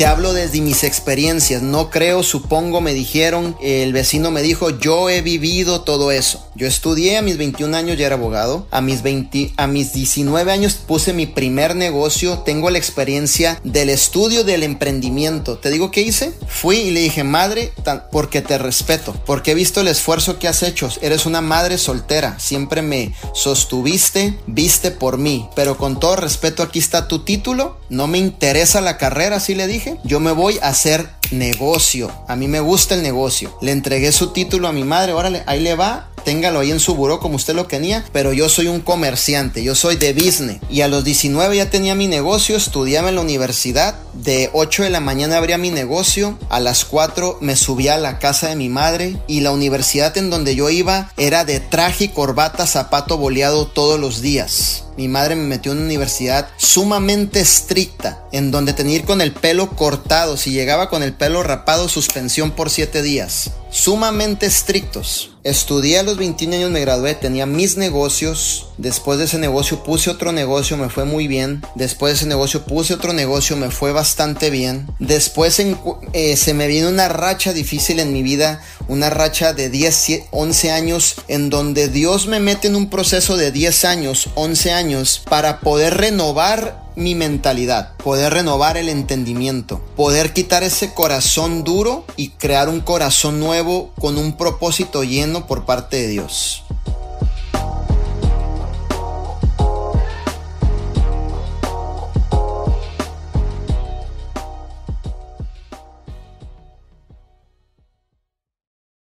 te hablo desde mis experiencias, no creo, supongo, me dijeron, el vecino me dijo, yo he vivido todo eso. Yo estudié a mis 21 años, ya era abogado, a mis 20, a mis 19 años puse mi primer negocio, tengo la experiencia del estudio del emprendimiento. ¿Te digo qué hice? Fui y le dije, madre, porque te respeto, porque he visto el esfuerzo que has hecho, eres una madre soltera, siempre me sostuviste, viste por mí, pero con todo respeto aquí está tu título, no me interesa la carrera, así le dije, yo me voy a hacer negocio, a mí me gusta el negocio. Le entregué su título a mi madre, órale, ahí le va, téngalo ahí en su buró como usted lo tenía, pero yo soy un comerciante, yo soy de business. Y a los 19 ya tenía mi negocio, estudiaba en la universidad, de 8 de la mañana abría mi negocio, a las 4 me subía a la casa de mi madre y la universidad en donde yo iba era de traje, corbata, zapato boleado todos los días. Mi madre me metió en una universidad sumamente estricta, en donde tenía ir con el pelo cortado. Si llegaba con el pelo rapado, suspensión por 7 días. Sumamente estrictos. Estudié a los 21 años, me gradué, tenía mis negocios. Después de ese negocio puse otro negocio, me fue muy bien. Después de ese negocio puse otro negocio, me fue bastante bien. Después eh, se me vino una racha difícil en mi vida, una racha de 10, 11 años, en donde Dios me mete en un proceso de 10 años, 11 años, para poder renovar mi mentalidad, poder renovar el entendimiento, poder quitar ese corazón duro y crear un corazón nuevo con un propósito lleno por parte de Dios.